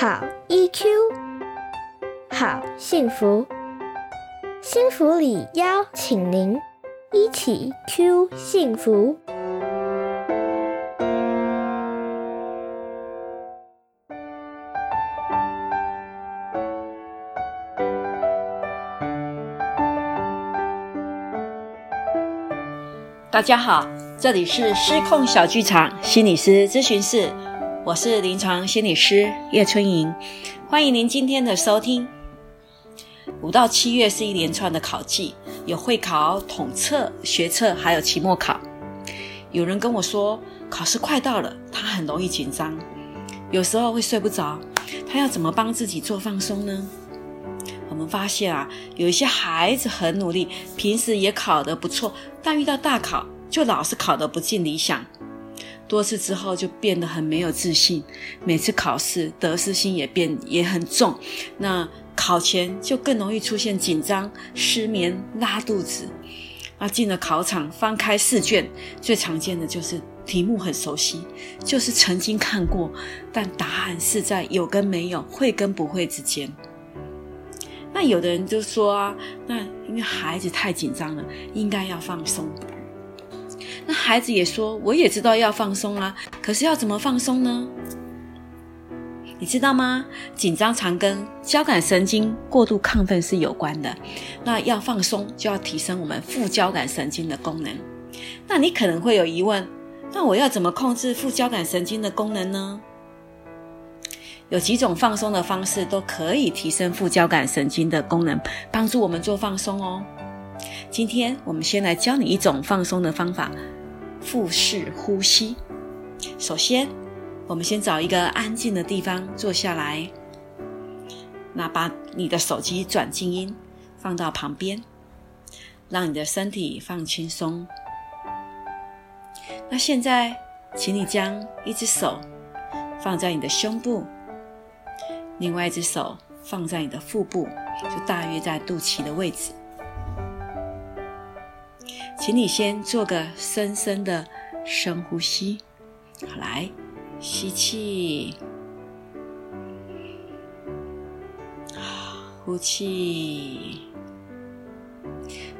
好 EQ，好幸福，幸福里邀请您一起 Q 幸福。大家好，这里是失控小剧场心理师咨询室，我是临床心理师叶春莹，欢迎您今天的收听。五到七月是一连串的考季，有会考、统测、学测，还有期末考。有人跟我说，考试快到了，他很容易紧张，有时候会睡不着，他要怎么帮自己做放松呢？我们发现啊，有一些孩子很努力，平时也考得不错，但遇到大考就老是考得不尽理想。多次之后就变得很没有自信，每次考试得失心也变也很重。那考前就更容易出现紧张、失眠、拉肚子。那进了考场，翻开试卷，最常见的就是题目很熟悉，就是曾经看过，但答案是在有跟没有、会跟不会之间。那有的人就说啊，那因为孩子太紧张了，应该要放松。那孩子也说，我也知道要放松啊，可是要怎么放松呢？你知道吗？紧张常跟交感神经过度亢奋是有关的。那要放松，就要提升我们副交感神经的功能。那你可能会有疑问，那我要怎么控制副交感神经的功能呢？有几种放松的方式都可以提升副交感神经的功能，帮助我们做放松哦。今天我们先来教你一种放松的方法——腹式呼吸。首先，我们先找一个安静的地方坐下来，那把你的手机转静音放到旁边，让你的身体放轻松。那现在，请你将一只手放在你的胸部。另外一只手放在你的腹部，就大约在肚脐的位置。请你先做个深深的深呼吸，好，来吸气，呼气。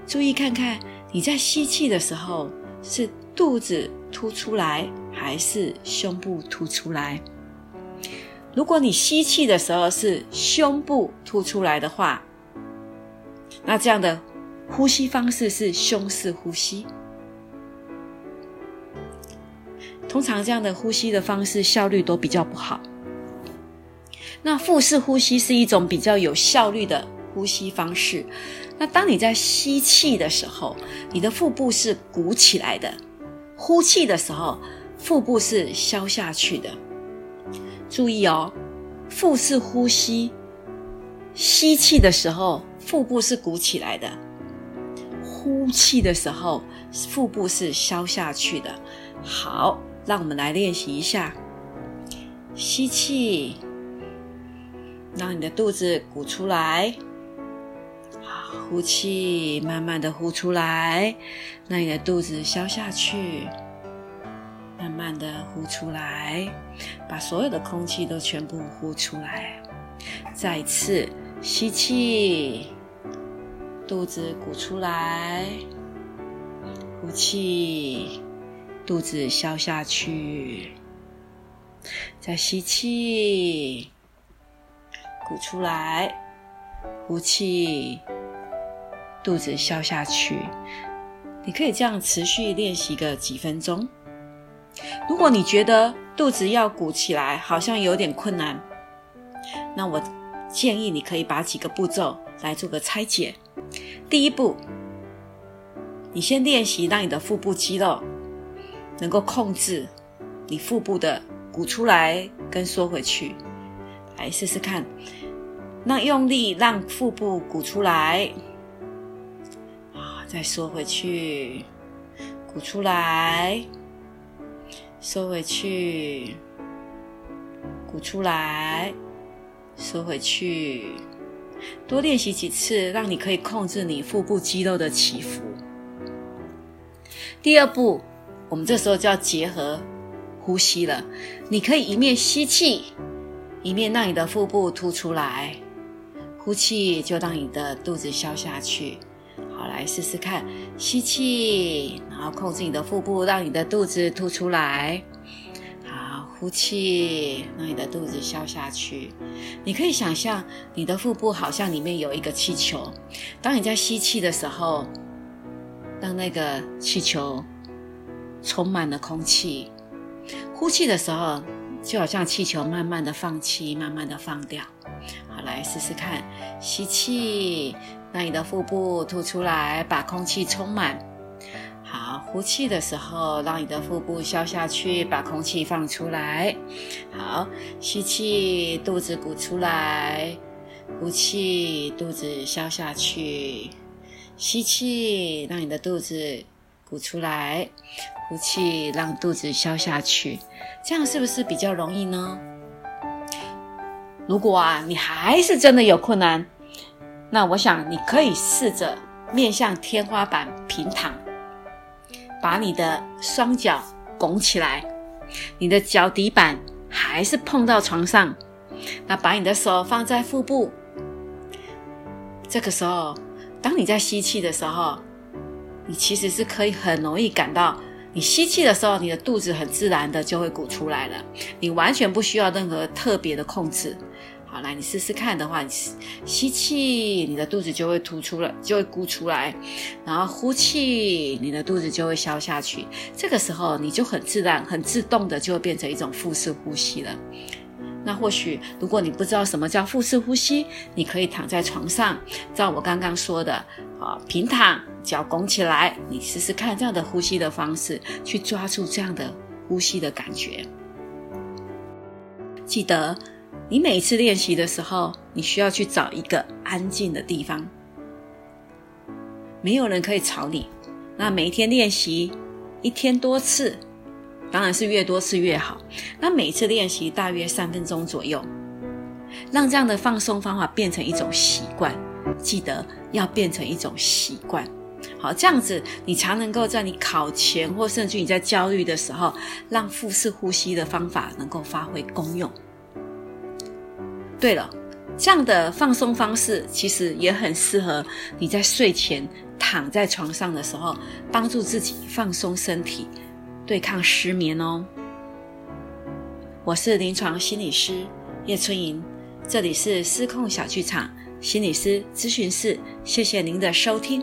注意看看你在吸气的时候是肚子凸出来，还是胸部凸出来？如果你吸气的时候是胸部凸出来的话，那这样的呼吸方式是胸式呼吸。通常这样的呼吸的方式效率都比较不好。那腹式呼吸是一种比较有效率的呼吸方式。那当你在吸气的时候，你的腹部是鼓起来的；呼气的时候，腹部是消下去的。注意哦，腹式呼吸，吸气的时候腹部是鼓起来的，呼气的时候腹部是消下去的。好，让我们来练习一下，吸气，让你的肚子鼓出来，好，呼气，慢慢的呼出来，让你的肚子消下去。慢慢的呼出来，把所有的空气都全部呼出来。再次吸气，肚子鼓出来，呼气，肚子消下去。再吸气，鼓出来，呼气，肚子消下去。你可以这样持续练习个几分钟。如果你觉得肚子要鼓起来好像有点困难，那我建议你可以把几个步骤来做个拆解。第一步，你先练习让你的腹部肌肉能够控制你腹部的鼓出来跟缩回去，来试试看。那用力让腹部鼓出来，啊，再缩回去，鼓出来。收回去，鼓出来，收回去，多练习几次，让你可以控制你腹部肌肉的起伏。第二步，我们这时候就要结合呼吸了。你可以一面吸气，一面让你的腹部凸出来，呼气就让你的肚子消下去。好，来试试看，吸气，然后控制你的腹部，让你的肚子凸出来。呼气，让你的肚子消下去。你可以想象你的腹部好像里面有一个气球，当你在吸气的时候，让那个气球充满了空气；呼气的时候，就好像气球慢慢的放气，慢慢的放掉。好，来试试看，吸气。让你的腹部凸出来，把空气充满。呼气的时候，让你的腹部消下去，把空气放出来。好，吸气，肚子鼓出来；呼气，肚子消下去。吸气，让你的肚子鼓出来；呼气，让肚子消下去。这样是不是比较容易呢？如果啊，你还是真的有困难。那我想你可以试着面向天花板平躺，把你的双脚拱起来，你的脚底板还是碰到床上。那把你的手放在腹部，这个时候，当你在吸气的时候，你其实是可以很容易感到，你吸气的时候，你的肚子很自然的就会鼓出来了，你完全不需要任何特别的控制。好，来你试试看的话，你吸气，你的肚子就会凸出来，就会鼓出来；然后呼气，你的肚子就会消下去。这个时候，你就很自然、很自动的就会变成一种腹式呼吸了。那或许，如果你不知道什么叫腹式呼吸，你可以躺在床上，照我刚刚说的，啊，平躺，脚拱起来，你试试看这样的呼吸的方式，去抓住这样的呼吸的感觉。记得。你每次练习的时候，你需要去找一个安静的地方，没有人可以吵你。那每一天练习一天多次，当然是越多次越好。那每次练习大约三分钟左右，让这样的放松方法变成一种习惯。记得要变成一种习惯，好，这样子你才能够在你考前或甚至你在焦虑的时候，让腹式呼吸的方法能够发挥功用。对了，这样的放松方式其实也很适合你在睡前躺在床上的时候，帮助自己放松身体，对抗失眠哦。我是临床心理师叶春莹，这里是失控小剧场心理师咨询室，谢谢您的收听。